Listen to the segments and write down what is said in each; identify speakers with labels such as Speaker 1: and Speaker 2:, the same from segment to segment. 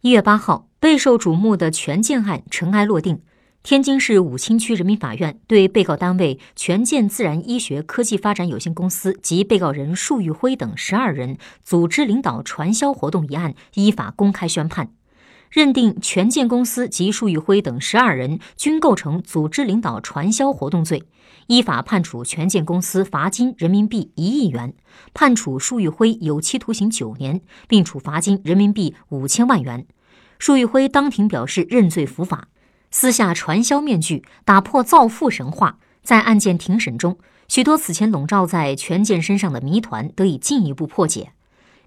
Speaker 1: 一月八号，备受瞩目的权健案尘埃落定。天津市武清区人民法院对被告单位权健自然医学科技发展有限公司及被告人束昱辉等十二人组织领导传销活动一案依法公开宣判，认定权健公司及束玉辉等十二人均构成组织领导传销活动罪，依法判处权健公司罚金人民币一亿元，判处束玉辉有期徒刑九年，并处罚金人民币五千万元。束玉辉当庭表示认罪伏法，撕下传销面具，打破造富神话。在案件庭审中，许多此前笼罩在权健身上的谜团得以进一步破解。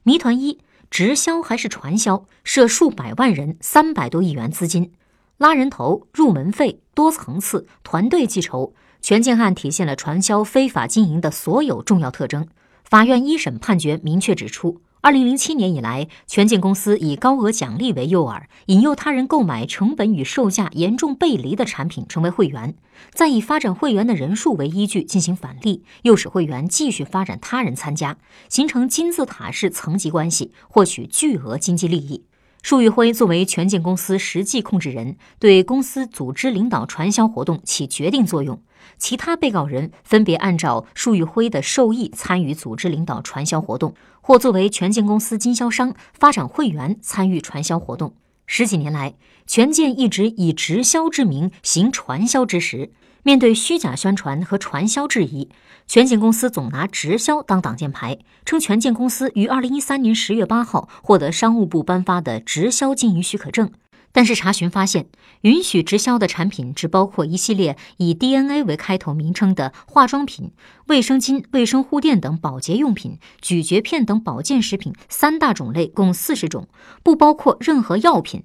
Speaker 1: 谜团一：直销还是传销？涉数百万人，三百多亿元资金，拉人头、入门费、多层次、团队计酬。全件案体现了传销非法经营的所有重要特征。法院一审判决明确指出。二零零七年以来，权健公司以高额奖励为诱饵，引诱他人购买成本与售价严重背离的产品成为会员，再以发展会员的人数为依据进行返利，诱使会员继续发展他人参加，形成金字塔式层级关系，获取巨额经济利益。束玉辉作为权健公司实际控制人，对公司组织领导传销活动起决定作用。其他被告人分别按照束玉辉的授意参与组织领导传销活动，或作为权健公司经销商发展会员参与传销活动。十几年来，权健一直以直销之名行传销之实。面对虚假宣传和传销质疑，权健公司总拿直销当挡箭牌，称权健公司于二零一三年十月八号获得商务部颁发的直销经营许可证。但是查询发现，允许直销的产品只包括一系列以 DNA 为开头名称的化妆品、卫生巾、卫生护垫等保洁用品、咀嚼片等保健食品三大种类，共四十种，不包括任何药品。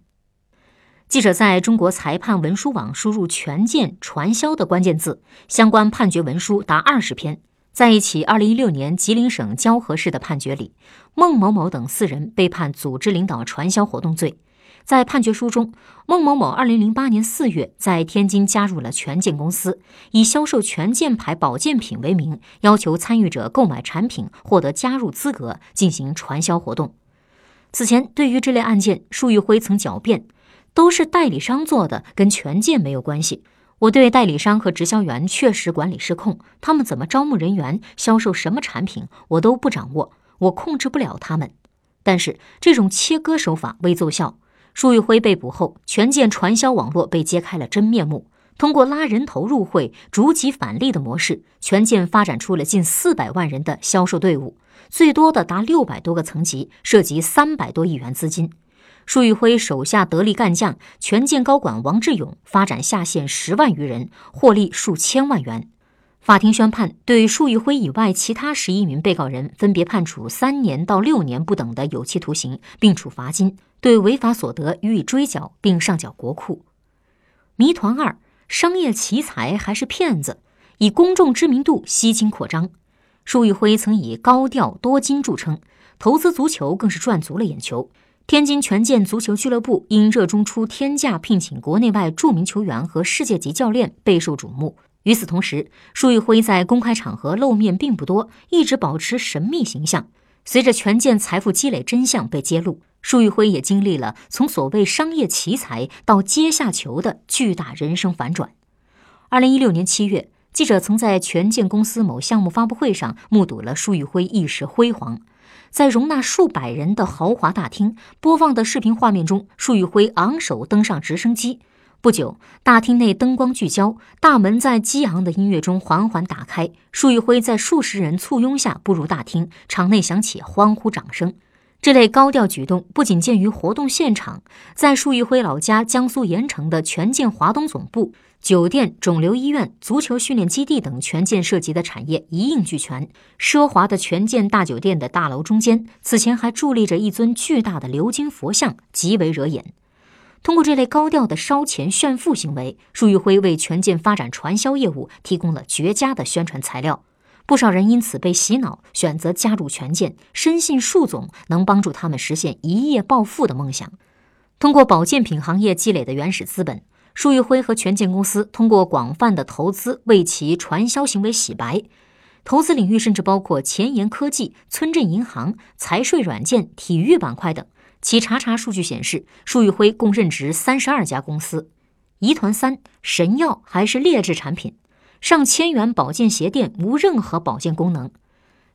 Speaker 1: 记者在中国裁判文书网输入“权健传销”的关键字，相关判决文书达二十篇。在一起二零一六年吉林省蛟河市的判决里，孟某某等四人被判组织领导传销活动罪。在判决书中，孟某某2008年4月在天津加入了权健公司，以销售权健牌保健品为名，要求参与者购买产品获得加入资格，进行传销活动。此前，对于这类案件，束玉辉曾狡辩，都是代理商做的，跟权健没有关系。我对代理商和直销员确实管理失控，他们怎么招募人员、销售什么产品，我都不掌握，我控制不了他们。但是这种切割手法未奏效。束玉辉被捕后，权健传销网络被揭开了真面目。通过拉人头入会、逐级返利的模式，权健发展出了近四百万人的销售队伍，最多的达六百多个层级，涉及三百多亿元资金。束玉辉手下得力干将权健高管王志勇发展下线十万余人，获利数千万元。法庭宣判，对束玉辉以外其他十一名被告人分别判处三年到六年不等的有期徒刑，并处罚金，对违法所得予以追缴，并上缴国库。谜团二：商业奇才还是骗子？以公众知名度吸金扩张。束玉辉曾以高调多金著称，投资足球更是赚足了眼球。天津权健足球俱乐部因热衷出天价聘请国内外著名球员和世界级教练，备受瞩目。与此同时，束玉辉在公开场合露面并不多，一直保持神秘形象。随着权健财富积累真相被揭露，束玉辉也经历了从所谓商业奇才到阶下囚的巨大人生反转。二零一六年七月，记者曾在权健公司某项目发布会上目睹了束玉辉一时辉煌，在容纳数百人的豪华大厅播放的视频画面中，束玉辉昂首登上直升机。不久，大厅内灯光聚焦，大门在激昂的音乐中缓缓打开。束玉辉在数十人簇拥下步入大厅，场内响起欢呼掌声。这类高调举动不仅见于活动现场，在束玉辉老家江苏盐城的权健华东总部、酒店、肿瘤医院、足球训练基地等权健涉及的产业一应俱全。奢华的权健大酒店的大楼中间，此前还伫立着一尊巨大的鎏金佛像，极为惹眼。通过这类高调的烧钱炫富行为，束玉辉为权健发展传销业务提供了绝佳的宣传材料。不少人因此被洗脑，选择加入权健，深信束总能帮助他们实现一夜暴富的梦想。通过保健品行业积累的原始资本，束玉辉和权健公司通过广泛的投资为其传销行为洗白。投资领域甚至包括前沿科技、村镇银行、财税软件、体育板块等。其查查数据显示，束昱辉共任职三十二家公司。疑团三神药还是劣质产品，上千元保健鞋垫无任何保健功能。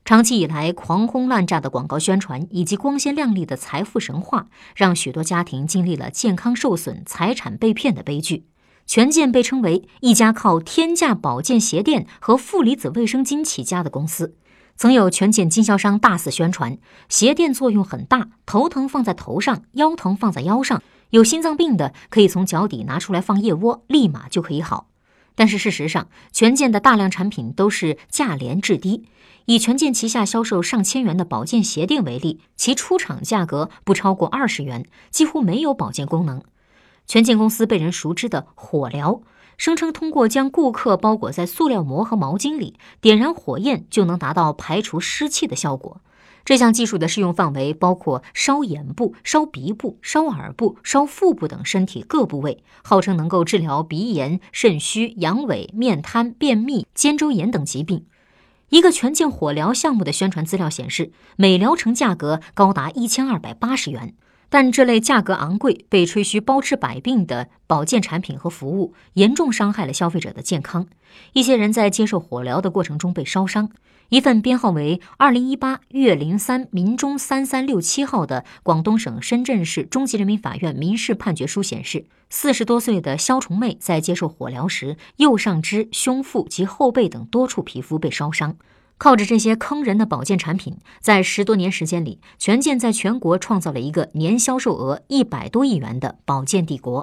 Speaker 1: 长期以来狂轰滥炸的广告宣传以及光鲜亮丽的财富神话，让许多家庭经历了健康受损、财产被骗的悲剧。权健被称为一家靠天价保健鞋垫和负离子卫生巾起家的公司。曾有权健经销商大肆宣传，鞋垫作用很大，头疼放在头上，腰疼放在腰上，有心脏病的可以从脚底拿出来放腋窝，立马就可以好。但是事实上，权健的大量产品都是价廉质低。以权健旗下销售上千元的保健鞋垫为例，其出厂价格不超过二十元，几乎没有保健功能。权健公司被人熟知的火疗。声称通过将顾客包裹在塑料膜和毛巾里，点燃火焰就能达到排除湿气的效果。这项技术的适用范围包括烧眼部、烧鼻部、烧耳部、烧腹部等身体各部位，号称能够治疗鼻炎、肾虚、阳痿、面瘫、便秘、肩周炎等疾病。一个全健火疗项目的宣传资料显示，每疗程价格高达一千二百八十元。但这类价格昂贵、被吹嘘包治百病的保健产品和服务，严重伤害了消费者的健康。一些人在接受火疗的过程中被烧伤。一份编号为二零一八粤零三民中三三六七号的广东省深圳市中级人民法院民事判决书显示，四十多岁的肖崇妹在接受火疗时，右上肢、胸腹及后背等多处皮肤被烧伤。靠着这些坑人的保健产品，在十多年时间里，权健在全国创造了一个年销售额一百多亿元的保健帝国。